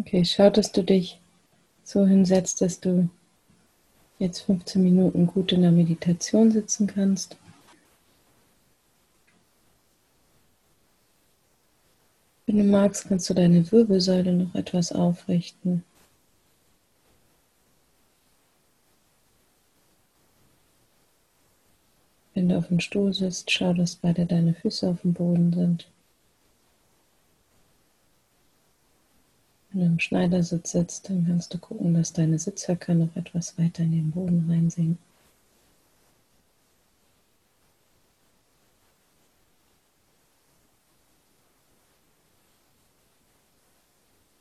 Okay, schau, dass du dich so hinsetzt, dass du jetzt 15 Minuten gut in der Meditation sitzen kannst. Wenn du magst, kannst du deine Wirbelsäule noch etwas aufrichten. Wenn du auf dem Stuhl sitzt, schau, dass beide deine Füße auf dem Boden sind. Wenn du im Schneidersitz sitzt, dann kannst du gucken, dass deine Sitzhöcker noch etwas weiter in den Boden reinsinken.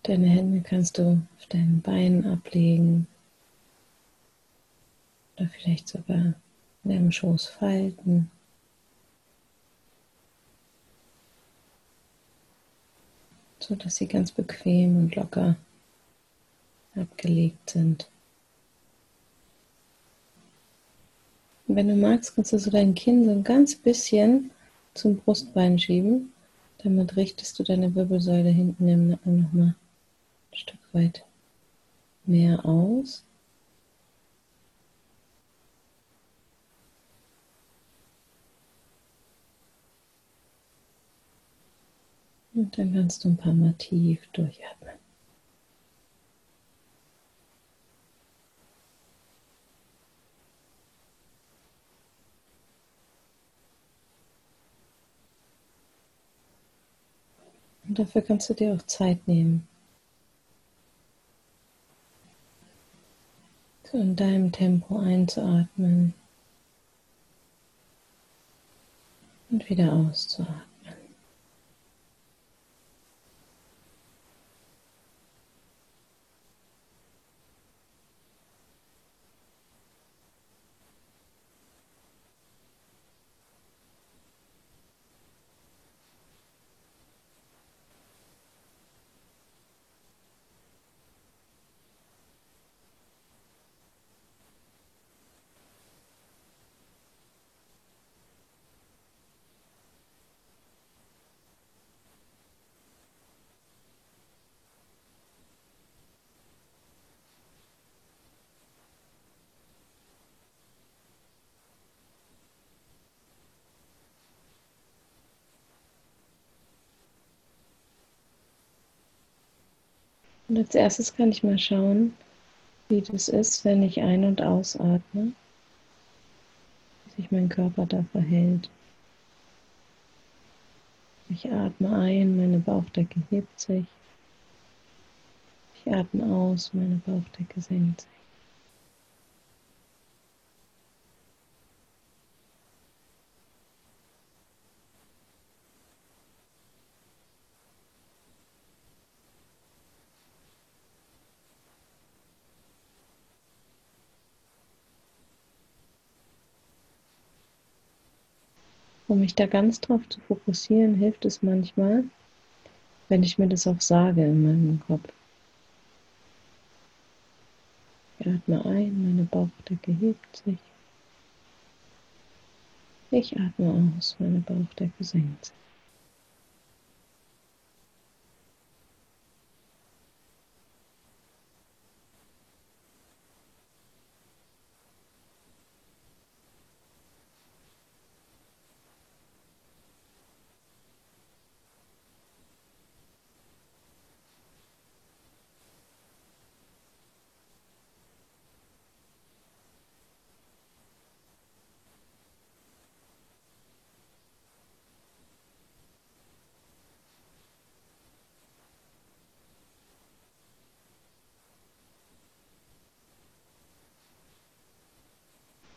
Deine Hände kannst du auf deinen Beinen ablegen oder vielleicht sogar in deinem Schoß falten. So dass sie ganz bequem und locker abgelegt sind. Und wenn du magst, kannst du so dein Kinn so ein ganz bisschen zum Brustbein schieben. Damit richtest du deine Wirbelsäule hinten im Nacken nochmal ein Stück weit mehr aus. Und dann kannst du ein paar Mal tief durchatmen. Und dafür kannst du dir auch Zeit nehmen. So in deinem Tempo einzuatmen und wieder auszuatmen. Und als erstes kann ich mal schauen, wie das ist, wenn ich ein- und ausatme, wie sich mein Körper da verhält. Ich atme ein, meine Bauchdecke hebt sich. Ich atme aus, meine Bauchdecke senkt sich. Um mich da ganz drauf zu fokussieren, hilft es manchmal, wenn ich mir das auch sage in meinem Kopf. Ich atme ein, meine Bauchdecke hebt sich. Ich atme aus, meine Bauchdecke senkt sich.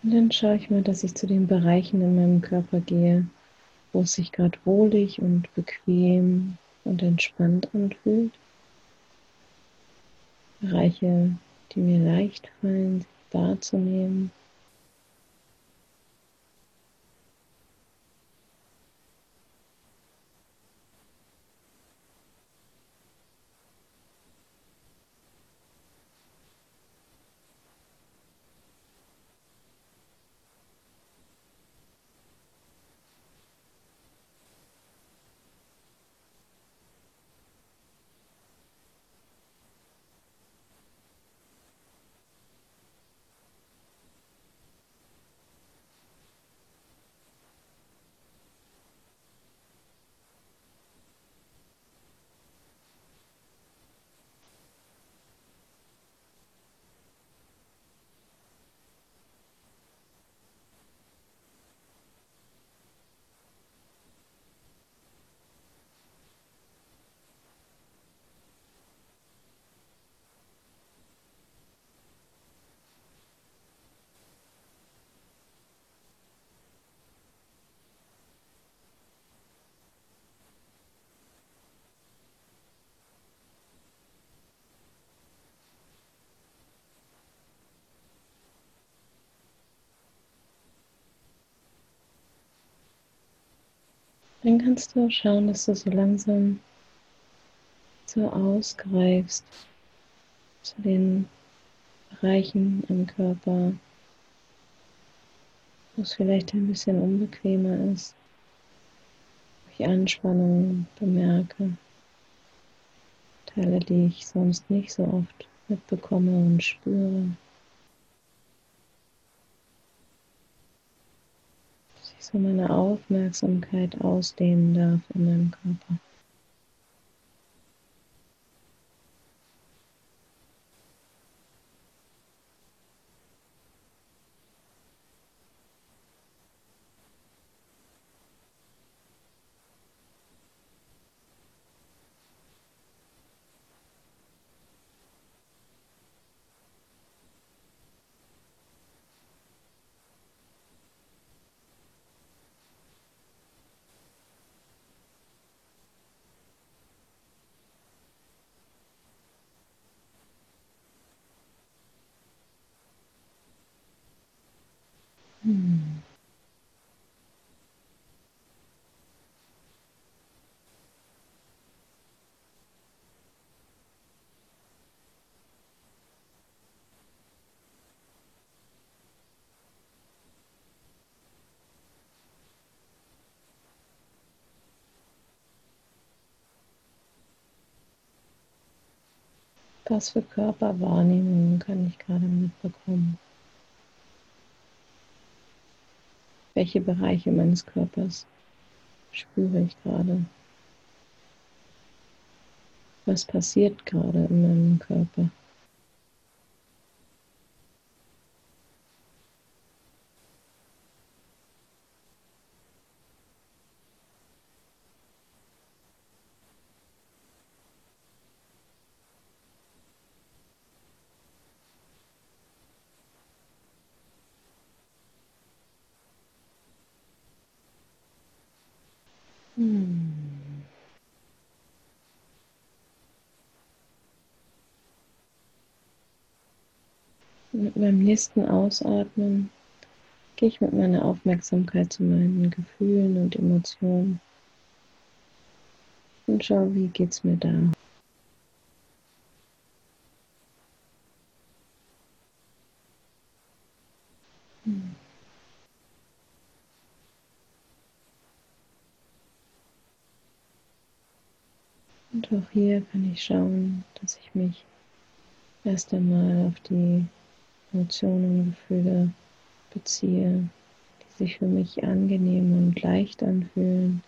Und dann schaue ich mal, dass ich zu den Bereichen in meinem Körper gehe, wo es sich gerade wohlig und bequem und entspannt anfühlt. Bereiche, die mir leicht fallen, wahrzunehmen. Dann kannst du schauen, dass du so langsam so ausgreifst zu den Bereichen im Körper, wo es vielleicht ein bisschen unbequemer ist, wo ich Anspannung bemerke, Teile, die ich sonst nicht so oft mitbekomme und spüre. Dass ich so meine Aufmerksamkeit ausdehnen darf in meinem Körper. Hm. Was für Körperwahrnehmungen kann ich gerade mitbekommen? Welche Bereiche meines Körpers spüre ich gerade? Was passiert gerade in meinem Körper? Mit meinem nächsten Ausatmen gehe ich mit meiner Aufmerksamkeit zu meinen Gefühlen und Emotionen und schaue, wie geht es mir da. Und auch hier kann ich schauen, dass ich mich erst einmal auf die Emotionen und Gefühle beziehe, die sich für mich angenehm und leicht anfühlen.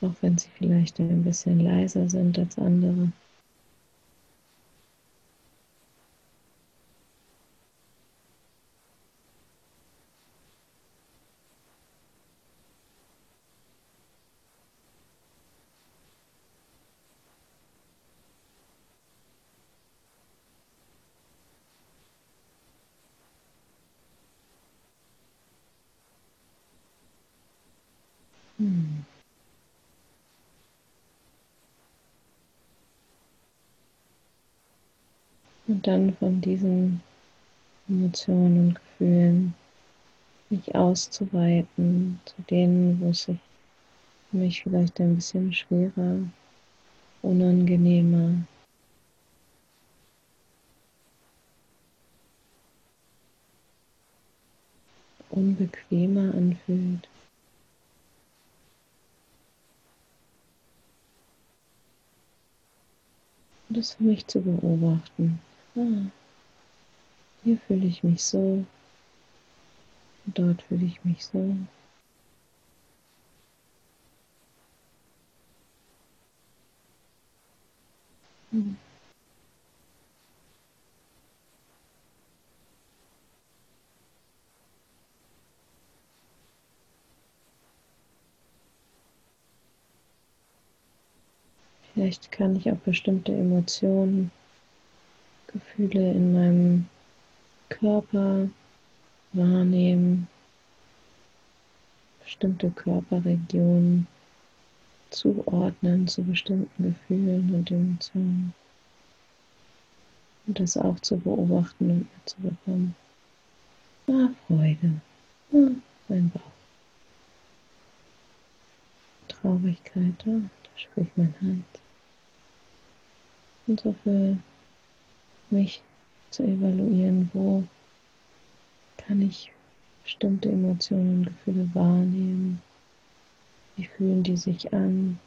Auch wenn sie vielleicht ein bisschen leiser sind als andere. Hm. Und dann von diesen Emotionen und Gefühlen mich auszuweiten zu denen, wo es sich für mich vielleicht ein bisschen schwerer, unangenehmer, unbequemer anfühlt. Und das für mich zu beobachten. Ah, hier fühle ich mich so, dort fühle ich mich so. Hm. Vielleicht kann ich auch bestimmte Emotionen, Gefühle in meinem Körper wahrnehmen, bestimmte Körperregionen zuordnen zu bestimmten Gefühlen und Emotionen. Und das auch zu beobachten und mitzubekommen. Ah, Freude. Ah, mein Bauch. Traurigkeit. Ah, da spüre ich mein Hals. Und so für mich zu evaluieren, wo kann ich bestimmte Emotionen und Gefühle wahrnehmen. Wie fühlen die sich an?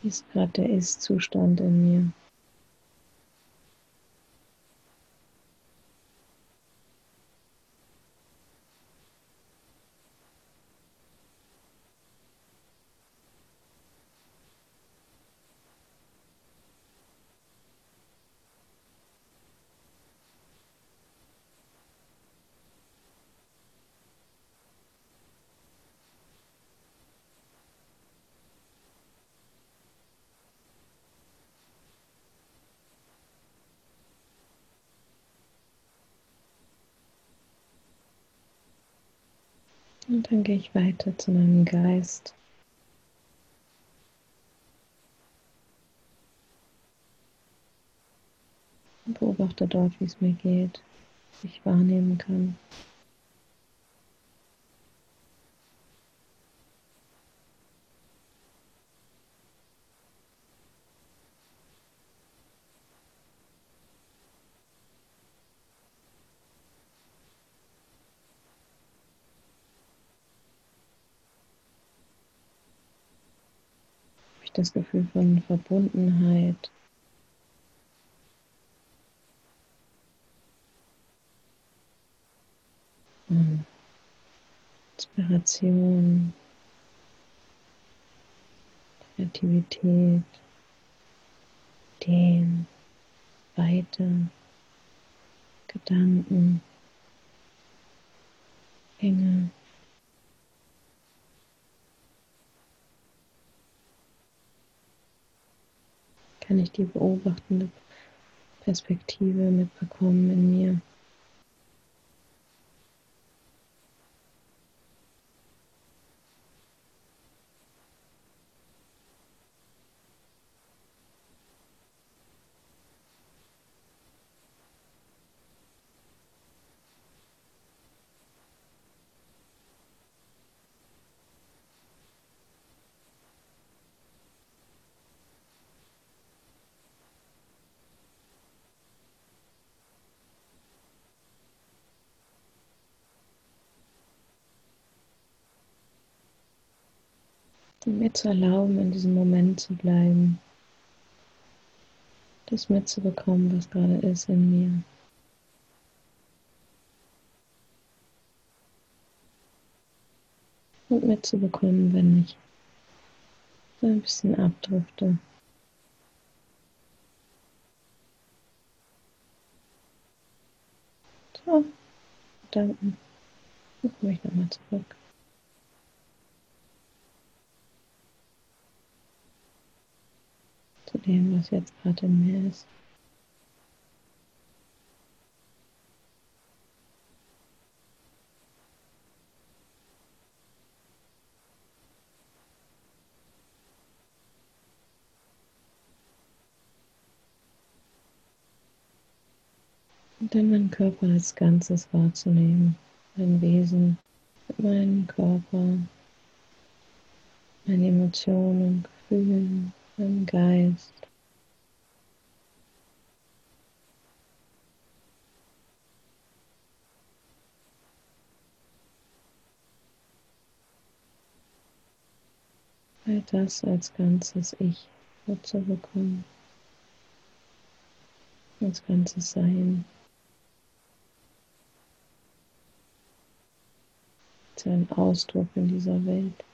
Wie ist gerade der Ist-Zustand in mir? Und dann gehe ich weiter zu meinem Geist. Und beobachte dort, wie es mir geht, was ich wahrnehmen kann. Das Gefühl von Verbundenheit. Inspiration, Kreativität, Ideen, Weite, Gedanken, Enge. Kann ich die beobachtende Perspektive mitbekommen in mir. Und mir zu erlauben, in diesem Moment zu bleiben. Das mitzubekommen, was gerade ist in mir. Und mitzubekommen, wenn ich so ein bisschen abdrifte. So, danke. Dann komme ich nochmal zurück. Dem, was jetzt gerade in mir ist. Und dann meinen Körper als Ganzes wahrzunehmen, mein Wesen, meinen Körper, meine Emotionen, Gefühle, im Geist. All das als ganzes Ich zu bekommen, als ganzes Sein. Als ein Ausdruck in dieser Welt.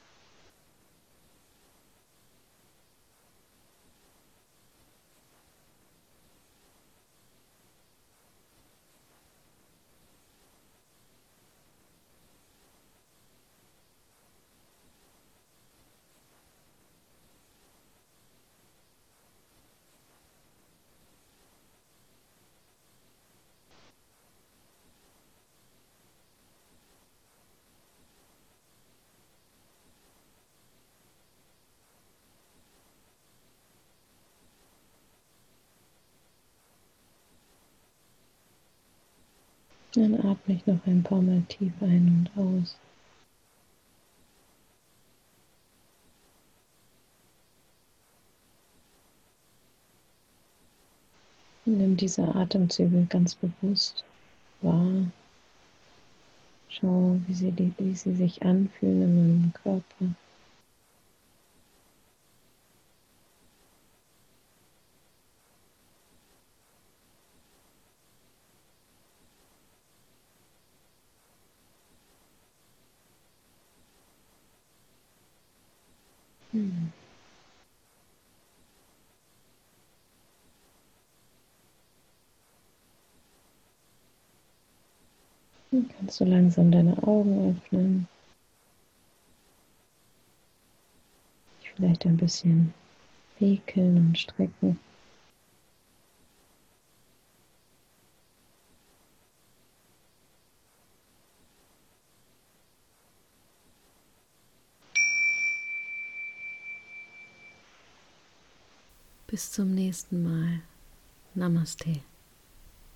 Dann atme ich noch ein paar Mal tief ein und aus. Nimm diese Atemzüge ganz bewusst wahr. Schau, wie sie, wie sie sich anfühlen in meinem Körper. Dann kannst du langsam deine Augen öffnen. Vielleicht ein bisschen häkeln und strecken. Bis zum nächsten Mal. Namaste.